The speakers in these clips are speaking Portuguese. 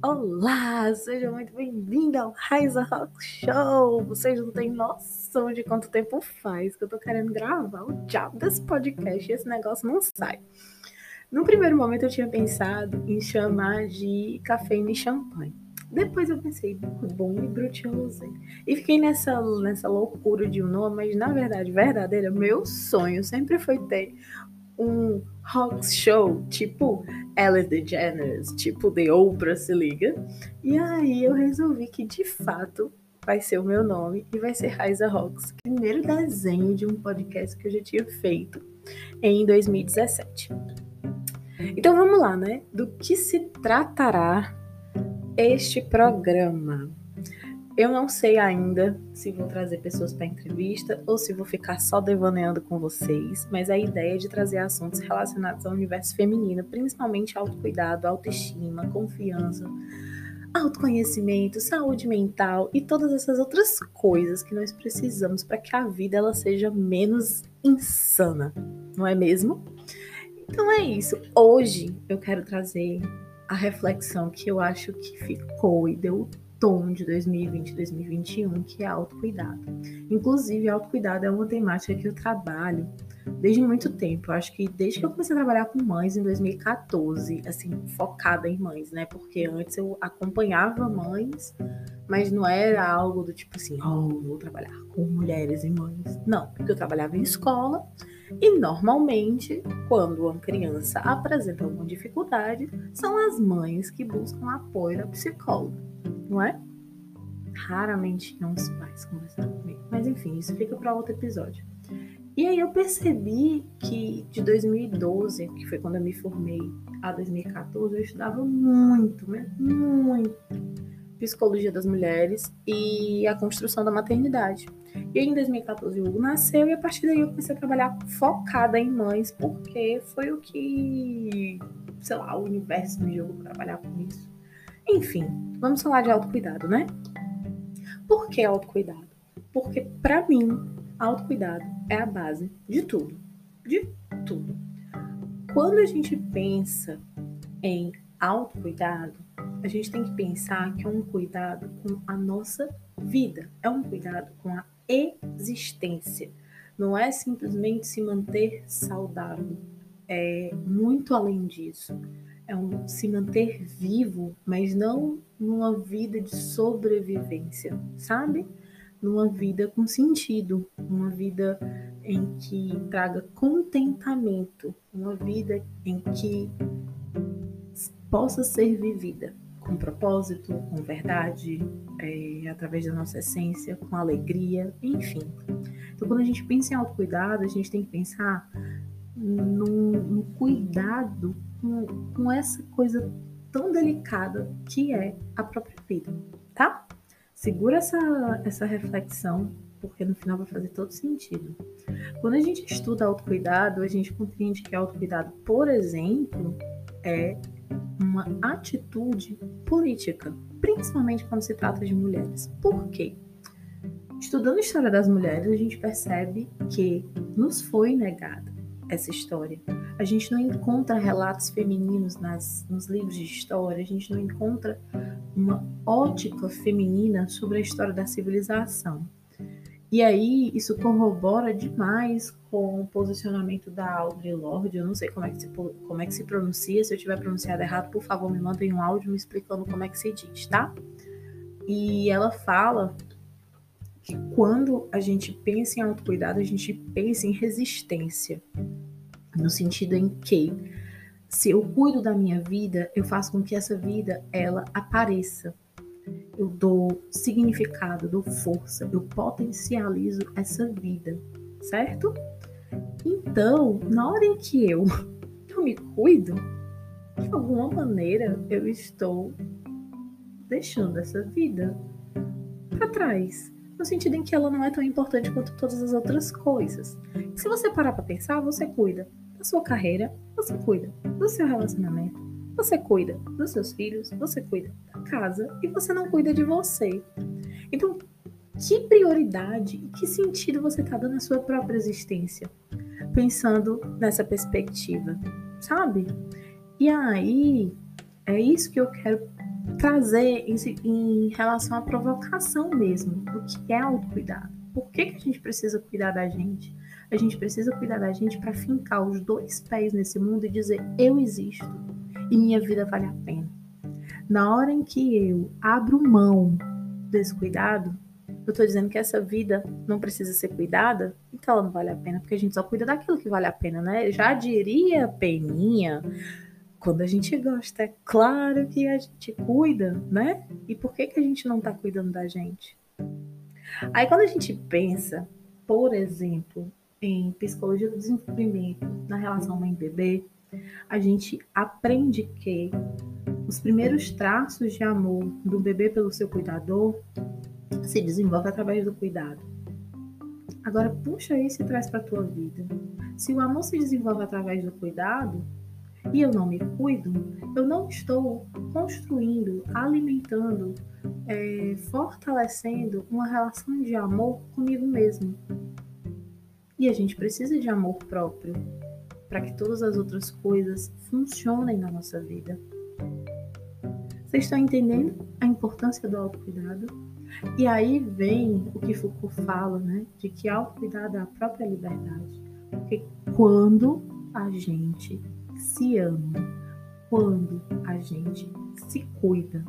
Olá, seja muito bem-vindo ao Raiza Rock Show. Vocês não têm noção de quanto tempo faz que eu tô querendo gravar o diabo desse podcast e esse negócio não sai. No primeiro momento eu tinha pensado em chamar de cafeína e champanhe. Depois eu pensei, bom e Brut Rosé. E fiquei nessa, nessa loucura de um nome, mas na verdade, verdadeira, meu sonho sempre foi ter um rock show, tipo Ellen DeGeneres, tipo The Oprah, se liga. E aí eu resolvi que de fato vai ser o meu nome e vai ser Raiza Rocks, primeiro desenho de um podcast que eu já tinha feito em 2017. Então vamos lá, né? Do que se tratará este programa? Eu não sei ainda se vou trazer pessoas para entrevista ou se vou ficar só devaneando com vocês, mas a ideia é de trazer assuntos relacionados ao universo feminino, principalmente autocuidado, autoestima, confiança, autoconhecimento, saúde mental e todas essas outras coisas que nós precisamos para que a vida ela seja menos insana, não é mesmo? Então é isso. Hoje eu quero trazer a reflexão que eu acho que ficou e deu tom de 2020 e 2021, que é autocuidado. Inclusive, autocuidado é uma temática que eu trabalho desde muito tempo. Eu acho que desde que eu comecei a trabalhar com mães em 2014, assim, focada em mães, né? Porque antes eu acompanhava mães, mas não era algo do tipo assim, oh, vou trabalhar com mulheres e mães. Não, porque eu trabalhava em escola e normalmente, quando uma criança apresenta alguma dificuldade, são as mães que buscam apoio da psicóloga não é? Raramente não os pais conversar comigo. Mas enfim, isso fica para outro episódio. E aí eu percebi que de 2012, que foi quando eu me formei, a 2014, eu estudava muito, muito psicologia das mulheres e a construção da maternidade. E aí, em 2014 o Hugo nasceu e a partir daí eu comecei a trabalhar focada em mães, porque foi o que, sei lá, o universo me jogou trabalhar com isso. Enfim, vamos falar de autocuidado, né? Por que autocuidado? Porque, para mim, autocuidado é a base de tudo. De tudo. Quando a gente pensa em autocuidado, a gente tem que pensar que é um cuidado com a nossa vida, é um cuidado com a existência. Não é simplesmente se manter saudável, é muito além disso é um se manter vivo, mas não numa vida de sobrevivência, sabe? Numa vida com sentido, uma vida em que traga contentamento, uma vida em que possa ser vivida com propósito, com verdade, é, através da nossa essência, com alegria, enfim. Então, quando a gente pensa em autocuidado, a gente tem que pensar no, no cuidado com, com essa coisa tão delicada que é a própria vida, tá? Segura essa, essa reflexão, porque no final vai fazer todo sentido. Quando a gente estuda autocuidado, a gente compreende que autocuidado, por exemplo, é uma atitude política, principalmente quando se trata de mulheres. Por quê? Estudando a história das mulheres, a gente percebe que nos foi negada essa história. A gente não encontra relatos femininos nas, nos livros de história, a gente não encontra uma ótica feminina sobre a história da civilização. E aí, isso corrobora demais com o posicionamento da Audre Lorde. Eu não sei como é, que se, como é que se pronuncia. Se eu tiver pronunciado errado, por favor, me mandem um áudio me explicando como é que se diz, tá? E ela fala que quando a gente pensa em autocuidado, a gente pensa em resistência no sentido em que se eu cuido da minha vida, eu faço com que essa vida ela apareça. Eu dou significado, dou força, eu potencializo essa vida, certo? Então, na hora em que eu, eu me cuido, de alguma maneira eu estou deixando essa vida para trás no sentido em que ela não é tão importante quanto todas as outras coisas. Se você parar para pensar, você cuida da sua carreira, você cuida do seu relacionamento, você cuida dos seus filhos, você cuida da casa e você não cuida de você. Então, que prioridade e que sentido você está dando à sua própria existência? Pensando nessa perspectiva, sabe? E aí, é isso que eu quero trazer em, em, relação à provocação mesmo do que é autocuidado. Por que, que a gente precisa cuidar da gente? A gente precisa cuidar da gente para fincar os dois pés nesse mundo e dizer: eu existo e minha vida vale a pena. Na hora em que eu abro mão desse cuidado, eu estou dizendo que essa vida não precisa ser cuidada, então ela não vale a pena, porque a gente só cuida daquilo que vale a pena, né? Já diria Peninha, quando a gente gosta, é claro que a gente cuida, né? E por que, que a gente não está cuidando da gente? Aí quando a gente pensa, por exemplo, em psicologia do desenvolvimento na relação mãe-bebê, a gente aprende que os primeiros traços de amor do bebê pelo seu cuidador se desenvolve através do cuidado. Agora puxa isso e traz para tua vida. Se o amor se desenvolve através do cuidado e eu não me cuido, eu não estou construindo, alimentando, é, fortalecendo uma relação de amor comigo mesmo. E a gente precisa de amor próprio para que todas as outras coisas funcionem na nossa vida. Vocês estão entendendo a importância do autocuidado? E aí vem o que Foucault fala, né? De que autocuidado é a própria liberdade. Porque quando a gente se ama, quando a gente se cuida,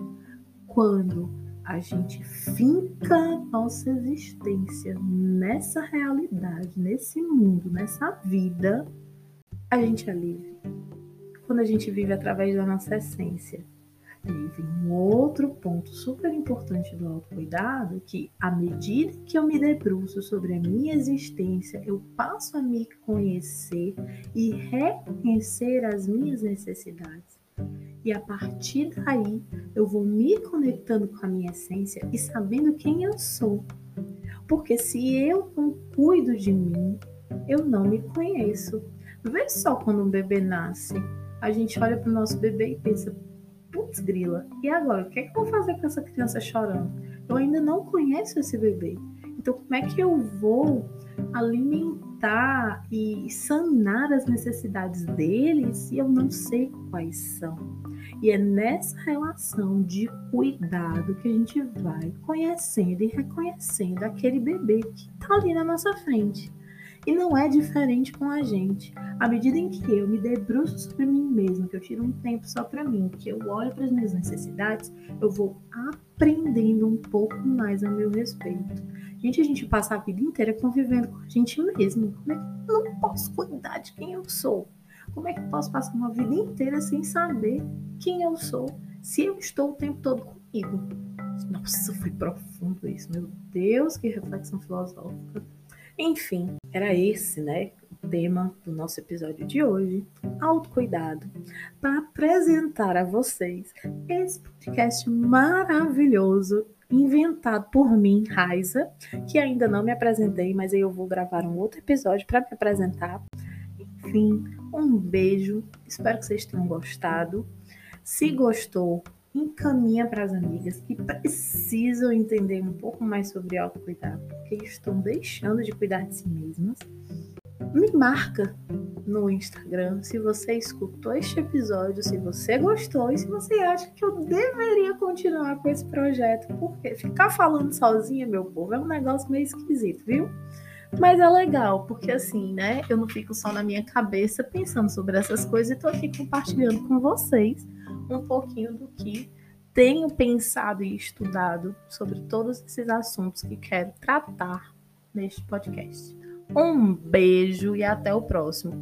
quando a gente finca nossa existência nessa realidade, nesse mundo, nessa vida, a gente é livre. Quando a gente vive através da nossa essência. E vem um outro ponto super importante do autocuidado, que à medida que eu me debruço sobre a minha existência, eu passo a me conhecer e reconhecer as minhas necessidades. E a partir daí, eu vou me conectando com a minha essência e sabendo quem eu sou. Porque se eu não cuido de mim, eu não me conheço. Vê só quando um bebê nasce. A gente olha para o nosso bebê e pensa, putz, grila, e agora? O que, é que eu vou fazer com essa criança chorando? Eu ainda não conheço esse bebê. Então, como é que eu vou alimentar e sanar as necessidades dele se eu não sei quais são? E é nessa relação de cuidado que a gente vai conhecendo e reconhecendo aquele bebê que está ali na nossa frente. E não é diferente com a gente. À medida em que eu me debruço sobre mim mesmo, que eu tiro um tempo só para mim, que eu olho para as minhas necessidades, eu vou aprendendo um pouco mais a meu respeito. Gente, a gente passa a vida inteira convivendo com a gente mesmo. Como é que eu não posso cuidar de quem eu sou? Como é que eu posso passar uma vida inteira sem saber quem eu sou, se eu estou o tempo todo comigo? Nossa, foi profundo isso, meu Deus, que reflexão filosófica. Enfim, era esse, né, o tema do nosso episódio de hoje, autocuidado, para apresentar a vocês esse podcast maravilhoso inventado por mim, Raiza, que ainda não me apresentei, mas aí eu vou gravar um outro episódio para me apresentar. Enfim, um beijo, espero que vocês tenham gostado. Se gostou, encaminha para as amigas que precisam entender um pouco mais sobre autocuidado, porque estão deixando de cuidar de si mesmas. Me marca no Instagram se você escutou este episódio, se você gostou e se você acha que eu deveria continuar com esse projeto, porque ficar falando sozinha, meu povo, é um negócio meio esquisito, viu? Mas é legal, porque assim, né? Eu não fico só na minha cabeça pensando sobre essas coisas e tô aqui compartilhando com vocês um pouquinho do que tenho pensado e estudado sobre todos esses assuntos que quero tratar neste podcast. Um beijo e até o próximo.